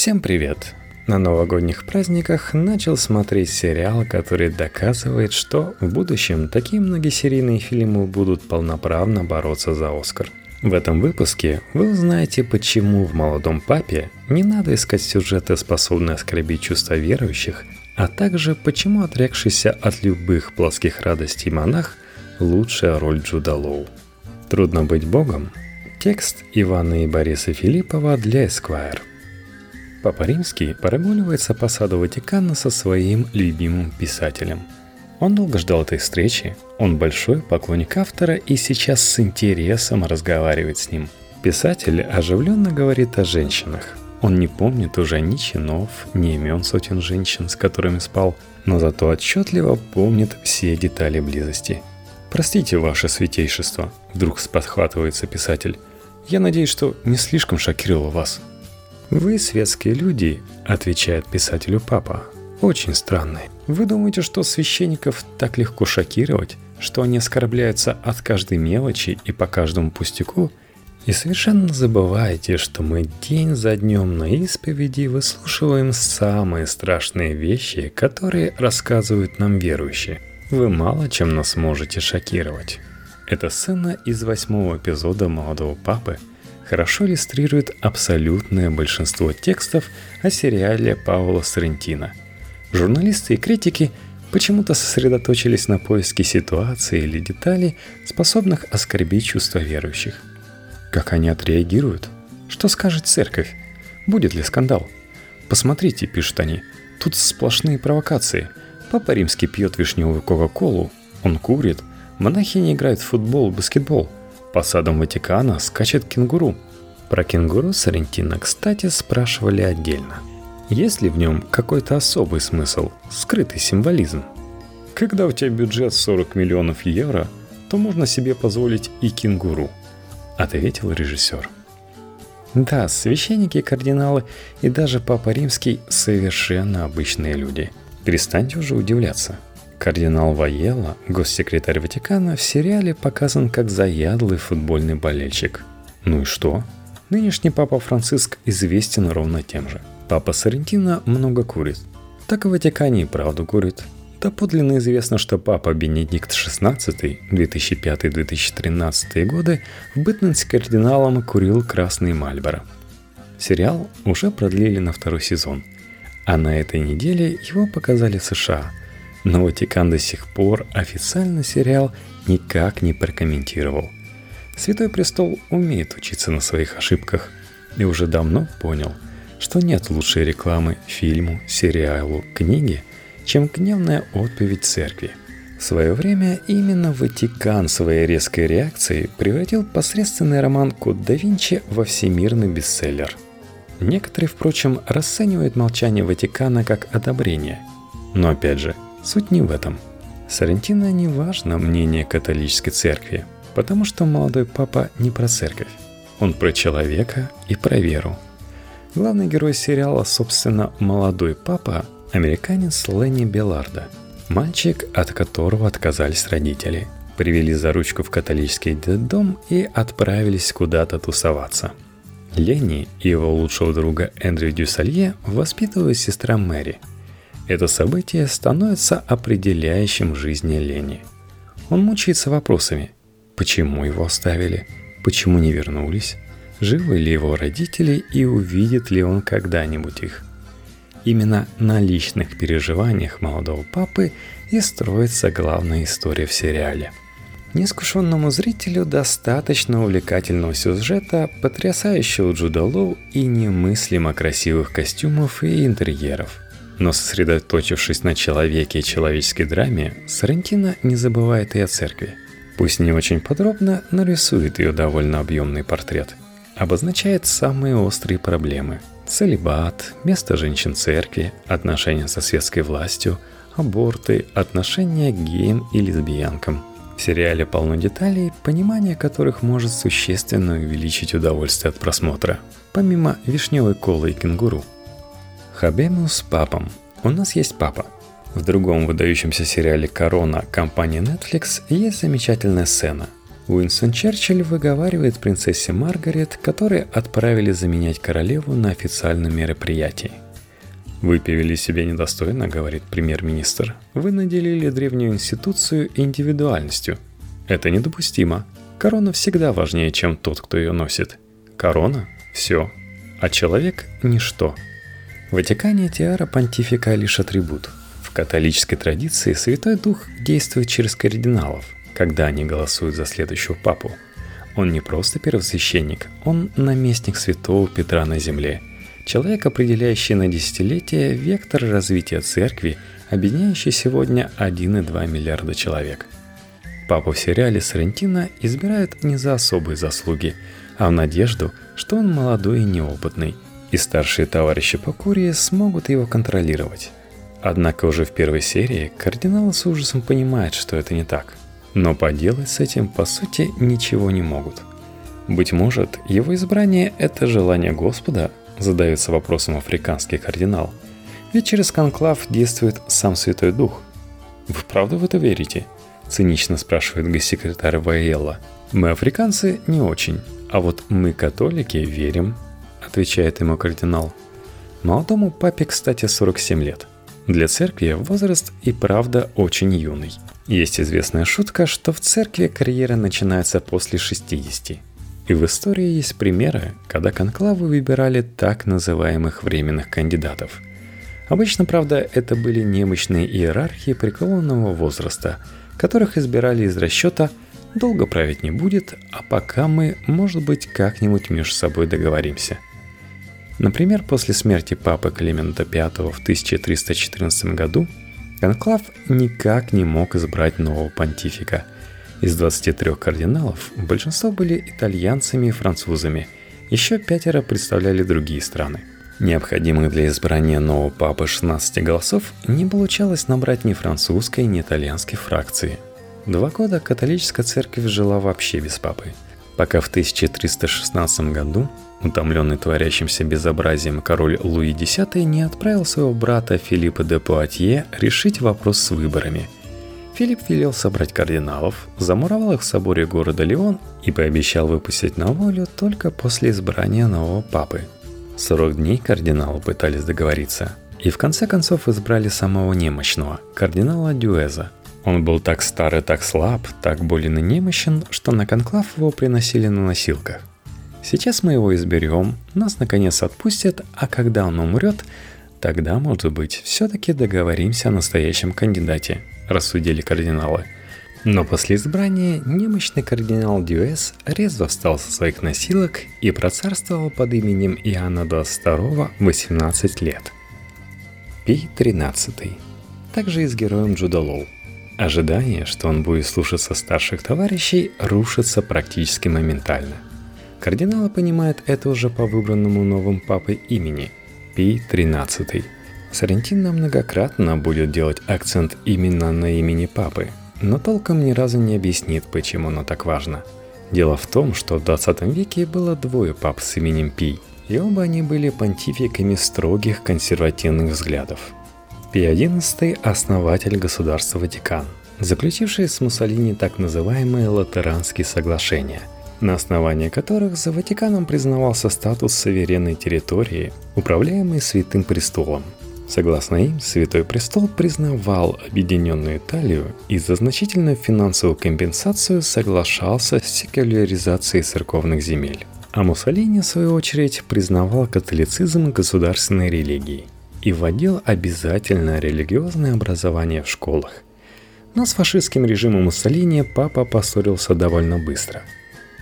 Всем привет! На новогодних праздниках начал смотреть сериал, который доказывает, что в будущем такие многосерийные фильмы будут полноправно бороться за Оскар. В этом выпуске вы узнаете, почему в «Молодом папе» не надо искать сюжеты, способные оскорбить чувства верующих, а также почему отрекшийся от любых плоских радостей монах – лучшая роль Джуда Лоу. «Трудно быть богом» – текст Ивана и Бориса Филиппова для Esquire – Папа Римский прогуливается по саду Ватикана со своим любимым писателем. Он долго ждал этой встречи, он большой поклонник автора и сейчас с интересом разговаривает с ним. Писатель оживленно говорит о женщинах. Он не помнит уже ни чинов, ни имен сотен женщин, с которыми спал, но зато отчетливо помнит все детали близости. «Простите, ваше святейшество», — вдруг сподхватывается писатель. «Я надеюсь, что не слишком шокировал вас». «Вы, светские люди», — отвечает писателю папа, — «очень странные. Вы думаете, что священников так легко шокировать, что они оскорбляются от каждой мелочи и по каждому пустяку, и совершенно забываете, что мы день за днем на исповеди выслушиваем самые страшные вещи, которые рассказывают нам верующие. Вы мало чем нас можете шокировать. Это сцена из восьмого эпизода «Молодого папы», хорошо иллюстрирует абсолютное большинство текстов о сериале Паула Соррентино. Журналисты и критики почему-то сосредоточились на поиске ситуации или деталей, способных оскорбить чувства верующих. Как они отреагируют? Что скажет церковь? Будет ли скандал? Посмотрите, пишут они, тут сплошные провокации. Папа римский пьет вишневую кока-колу, он курит, монахини играют в футбол, баскетбол – по садам Ватикана скачет кенгуру. Про кенгуру Сарентино, кстати, спрашивали отдельно. Есть ли в нем какой-то особый смысл, скрытый символизм? Когда у тебя бюджет 40 миллионов евро, то можно себе позволить и кенгуру, ответил режиссер. Да, священники, кардиналы и даже Папа Римский совершенно обычные люди. Перестаньте уже удивляться – Кардинал Ваелла, госсекретарь Ватикана, в сериале показан как заядлый футбольный болельщик. Ну и что? Нынешний папа Франциск известен ровно тем же. Папа Сарентино много курит. Так и в Ватикане и правду курит. Да подлинно известно, что папа Бенедикт XVI 2005-2013 годы в бытность кардиналом курил красный Мальборо. Сериал уже продлили на второй сезон, а на этой неделе его показали в США – но Ватикан до сих пор официально сериал никак не прокомментировал. Святой Престол умеет учиться на своих ошибках и уже давно понял, что нет лучшей рекламы фильму, сериалу, книге, чем гневная отповедь церкви. В свое время именно Ватикан своей резкой реакцией превратил посредственный роман «Код да Винчи» во всемирный бестселлер. Некоторые, впрочем, расценивают молчание Ватикана как одобрение. Но опять же, Суть не в этом. Сарантино не важно мнение католической церкви, потому что молодой папа не про церковь. Он про человека и про веру. Главный герой сериала, собственно, молодой папа – американец Ленни Беларда. Мальчик, от которого отказались родители. Привели за ручку в католический детдом и отправились куда-то тусоваться. Ленни и его лучшего друга Эндрю Дюсалье воспитывает сестра Мэри – это событие становится определяющим в жизни Лени. Он мучается вопросами. Почему его оставили? Почему не вернулись? Живы ли его родители и увидит ли он когда-нибудь их? Именно на личных переживаниях молодого папы и строится главная история в сериале. Неискушенному зрителю достаточно увлекательного сюжета, потрясающего Джуда Лоу и немыслимо красивых костюмов и интерьеров – но сосредоточившись на человеке и человеческой драме, Сарантино не забывает и о церкви. Пусть не очень подробно, но рисует ее довольно объемный портрет. Обозначает самые острые проблемы. Целебат, место женщин церкви, отношения со светской властью, аборты, отношения к геям и лесбиянкам. В сериале полно деталей, понимание которых может существенно увеличить удовольствие от просмотра. Помимо вишневой колы и кенгуру – Хабенус папам. У нас есть папа. В другом выдающемся сериале «Корона» компании Netflix есть замечательная сцена. Уинстон Черчилль выговаривает принцессе Маргарет, которые отправили заменять королеву на официальном мероприятии. «Вы повели себя недостойно», — говорит премьер-министр. «Вы наделили древнюю институцию индивидуальностью. Это недопустимо. Корона всегда важнее, чем тот, кто ее носит. Корона — все, а человек — ничто». В Ватикане тиара понтифика лишь атрибут. В католической традиции Святой Дух действует через кардиналов — когда они голосуют за следующего папу. Он не просто первосвященник, он наместник святого Петра на земле. Человек, определяющий на десятилетия вектор развития церкви, объединяющий сегодня 1,2 миллиарда человек. Папу в сериале Сарантино избирают не за особые заслуги, а в надежду, что он молодой и неопытный, и старшие товарищи по курии смогут его контролировать. Однако уже в первой серии кардинал с ужасом понимает, что это не так. Но поделать с этим, по сути, ничего не могут. Быть может, его избрание – это желание Господа, задается вопросом африканский кардинал. Ведь через конклав действует сам Святой Дух. Вы правда в это верите? Цинично спрашивает госсекретарь Ваэлла. Мы, африканцы, не очень, а вот мы, католики, верим, отвечает ему кардинал. Молодому папе, кстати, 47 лет. Для церкви возраст и правда очень юный – есть известная шутка, что в церкви карьера начинается после 60. И в истории есть примеры, когда конклавы выбирали так называемых временных кандидатов. Обычно, правда, это были немощные иерархии преклонного возраста, которых избирали из расчета «долго править не будет, а пока мы, может быть, как-нибудь между собой договоримся». Например, после смерти папы Климента V в 1314 году Конклав никак не мог избрать нового понтифика. Из 23 кардиналов большинство были итальянцами и французами, еще пятеро представляли другие страны. Необходимых для избрания нового папы 16 голосов не получалось набрать ни французской, ни итальянской фракции. Два года католическая церковь жила вообще без папы, пока в 1316 году Утомленный творящимся безобразием король Луи X не отправил своего брата Филиппа де Пуатье решить вопрос с выборами. Филипп велел собрать кардиналов, замуровал их в соборе города Леон и пообещал выпустить на волю только после избрания нового папы. 40 дней кардиналы пытались договориться, и в конце концов избрали самого немощного, кардинала Дюэза. Он был так стар и так слаб, так болен и немощен, что на конклав его приносили на носилках. Сейчас мы его изберем, нас наконец отпустят, а когда он умрет, тогда, может быть, все-таки договоримся о настоящем кандидате, рассудили кардиналы. Но после избрания немощный кардинал Дюэс резво встал со своих носилок и процарствовал под именем Иоанна XXII 18 лет. Пий 13. Также и с героем Джуда. Ожидание, что он будет слушаться старших товарищей, рушится практически моментально – Кардиналы понимают это уже по выбранному новым папой имени – Пий XIII. Сарентино многократно будет делать акцент именно на имени папы, но толком ни разу не объяснит, почему оно так важно. Дело в том, что в 20 веке было двое пап с именем Пий, и оба они были понтификами строгих консервативных взглядов. Пий XI – основатель государства Ватикан, заключивший с Муссолини так называемые Латеранские соглашения – на основании которых за Ватиканом признавался статус суверенной территории, управляемой Святым Престолом. Согласно им, Святой Престол признавал Объединенную Италию и за значительную финансовую компенсацию соглашался с секуляризацией церковных земель. А Муссолини, в свою очередь, признавал католицизм государственной религией и вводил обязательное религиозное образование в школах. Но с фашистским режимом Муссолини папа поссорился довольно быстро –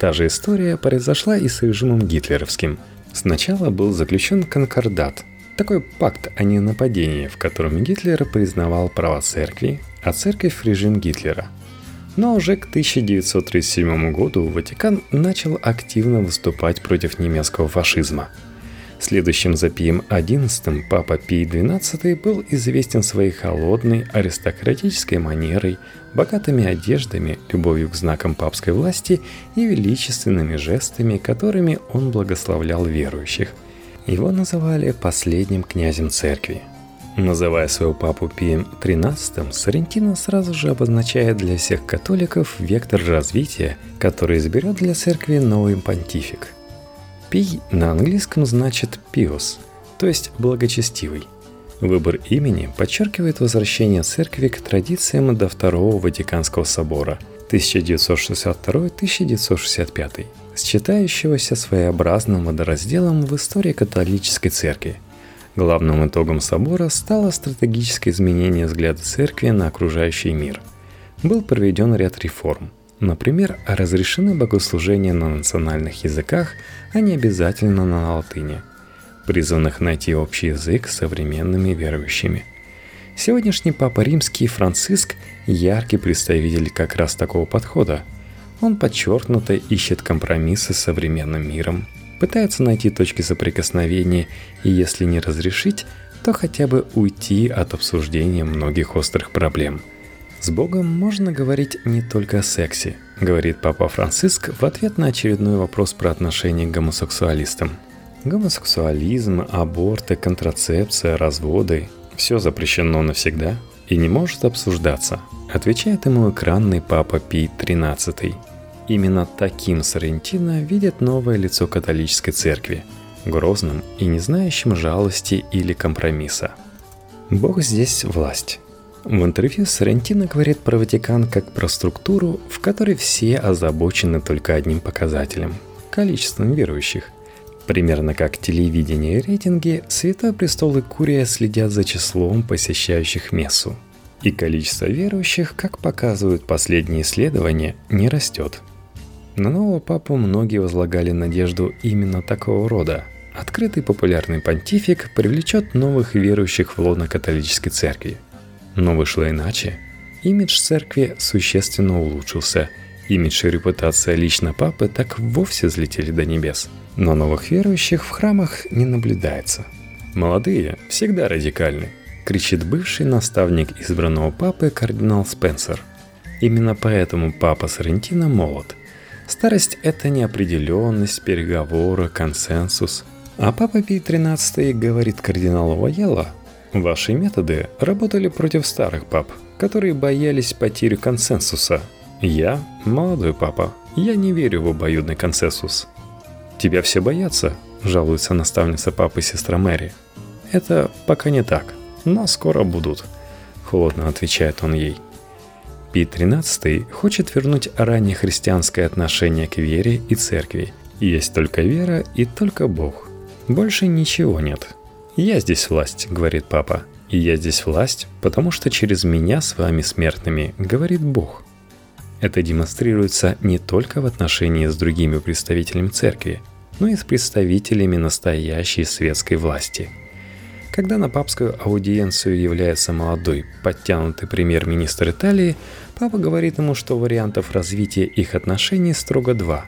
Та же история произошла и с режимом гитлеровским. Сначала был заключен конкордат, такой пакт о ненападении, в котором Гитлер признавал права церкви, а церковь – режим Гитлера. Но уже к 1937 году Ватикан начал активно выступать против немецкого фашизма – Следующим за Пием XI папа Пий XII был известен своей холодной аристократической манерой, богатыми одеждами, любовью к знакам папской власти и величественными жестами, которыми он благословлял верующих. Его называли последним князем церкви. Называя своего папу Пием XIII, Соррентино сразу же обозначает для всех католиков вектор развития, который изберет для церкви новый понтифик. Пий на английском значит «пиос», то есть «благочестивый». Выбор имени подчеркивает возвращение церкви к традициям до Второго Ватиканского собора 1962-1965, считающегося своеобразным водоразделом в истории католической церкви – Главным итогом собора стало стратегическое изменение взгляда церкви на окружающий мир. Был проведен ряд реформ. Например, разрешены богослужения на национальных языках, а не обязательно на латыни, призванных найти общий язык с современными верующими. Сегодняшний Папа Римский Франциск – яркий представитель как раз такого подхода. Он подчеркнуто ищет компромиссы с современным миром, пытается найти точки соприкосновения и если не разрешить, то хотя бы уйти от обсуждения многих острых проблем. С Богом можно говорить не только о сексе, говорит Папа Франциск в ответ на очередной вопрос про отношение к гомосексуалистам. Гомосексуализм, аборты, контрацепция, разводы – все запрещено навсегда и не может обсуждаться, отвечает ему экранный Папа Пий XIII. Именно таким Соррентино видит новое лицо католической церкви, грозным и не знающим жалости или компромисса. Бог здесь власть. В интервью Соррентино говорит про Ватикан как про структуру, в которой все озабочены только одним показателем – количеством верующих. Примерно как телевидение и рейтинги, Святой Престол и Курия следят за числом посещающих мессу. И количество верующих, как показывают последние исследования, не растет – на нового папу многие возлагали надежду именно такого рода. Открытый популярный понтифик привлечет новых верующих в лоно католической церкви. Но вышло иначе. Имидж церкви существенно улучшился. Имидж и репутация лично папы так вовсе взлетели до небес. Но новых верующих в храмах не наблюдается. «Молодые всегда радикальны», — кричит бывший наставник избранного папы кардинал Спенсер. Именно поэтому папа Соррентино молод — Старость – это неопределенность, переговоры, консенсус. А Папа Пий XIII говорит кардиналу Ваела, «Ваши методы работали против старых пап, которые боялись потери консенсуса. Я – молодой папа, я не верю в обоюдный консенсус». «Тебя все боятся?» – жалуется наставница папы сестра Мэри. «Это пока не так, но скоро будут», – холодно отвечает он ей. Пий XIII хочет вернуть ранее христианское отношение к вере и церкви. Есть только вера и только Бог. Больше ничего нет. «Я здесь власть», — говорит папа. «И я здесь власть, потому что через меня с вами смертными говорит Бог». Это демонстрируется не только в отношении с другими представителями церкви, но и с представителями настоящей светской власти – когда на папскую аудиенцию является молодой, подтянутый премьер-министр Италии, папа говорит ему, что вариантов развития их отношений строго два.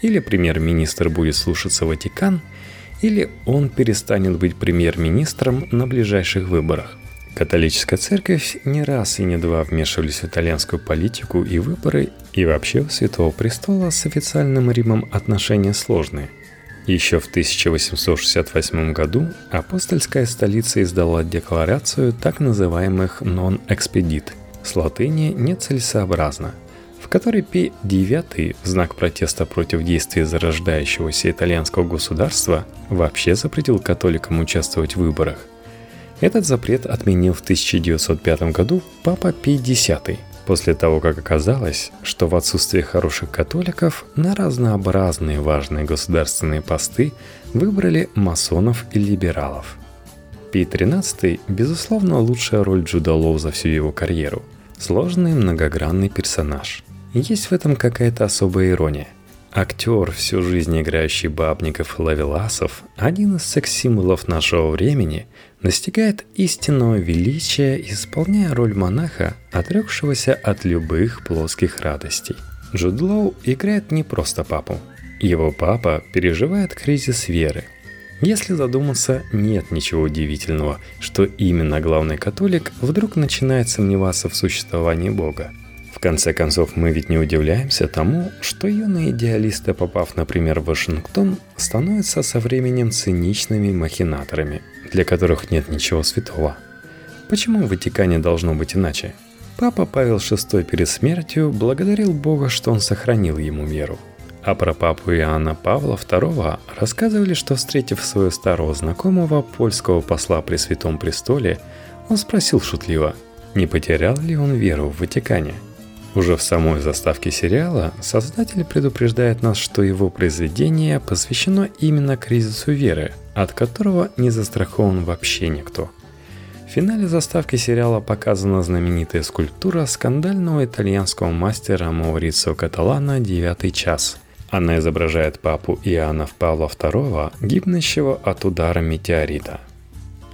Или премьер-министр будет слушаться Ватикан, или он перестанет быть премьер-министром на ближайших выборах. Католическая церковь не раз и не два вмешивались в итальянскую политику и выборы, и вообще у Святого Престола с официальным Римом отношения сложные – еще в 1868 году апостольская столица издала декларацию так называемых «non-expedit» с латыни «нецелесообразно», Пи IX в знак протеста против действий зарождающегося итальянского государства вообще запретил католикам участвовать в выборах. Этот запрет отменил в 1905 году Папа Пий X – после того, как оказалось, что в отсутствие хороших католиков на разнообразные важные государственные посты выбрали масонов и либералов. Пий XIII, безусловно, лучшая роль Джуда Лоу за всю его карьеру. Сложный многогранный персонаж. Есть в этом какая-то особая ирония. Актер, всю жизнь играющий бабников и лавеласов, один из секс-символов нашего времени, достигает истинного величия, исполняя роль монаха, отрекшегося от любых плоских радостей. Джуд Лоу играет не просто папу. Его папа переживает кризис веры. Если задуматься, нет ничего удивительного, что именно главный католик вдруг начинает сомневаться в существовании Бога – конце концов, мы ведь не удивляемся тому, что юные идеалисты, попав, например, в Вашингтон, становятся со временем циничными махинаторами, для которых нет ничего святого. Почему в Ватикане должно быть иначе? Папа Павел VI перед смертью благодарил Бога, что он сохранил ему веру. А про папу Иоанна Павла II рассказывали, что встретив своего старого знакомого, польского посла при Святом Престоле, он спросил шутливо, не потерял ли он веру в Ватикане. Уже в самой заставке сериала создатель предупреждает нас, что его произведение посвящено именно кризису веры, от которого не застрахован вообще никто – в финале заставки сериала показана знаменитая скульптура скандального итальянского мастера Маурицио Каталана «Девятый час». Она изображает папу Иоанна Павла II, гибнущего от удара метеорита.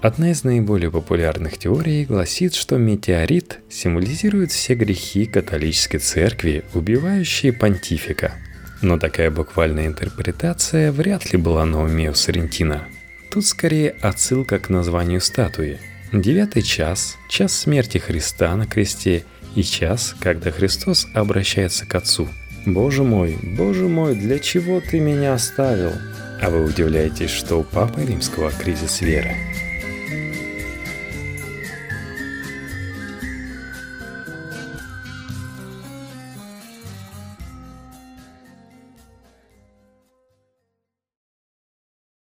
Одна из наиболее популярных теорий гласит, что метеорит символизирует все грехи католической церкви, убивающие понтифика. Но такая буквальная интерпретация вряд ли была на уме у Соррентино. Тут скорее отсылка к названию статуи – Девятый час, час смерти Христа на кресте и час, когда Христос обращается к Отцу. «Боже мой, Боже мой, для чего ты меня оставил?» А вы удивляетесь, что у Папы Римского кризис веры –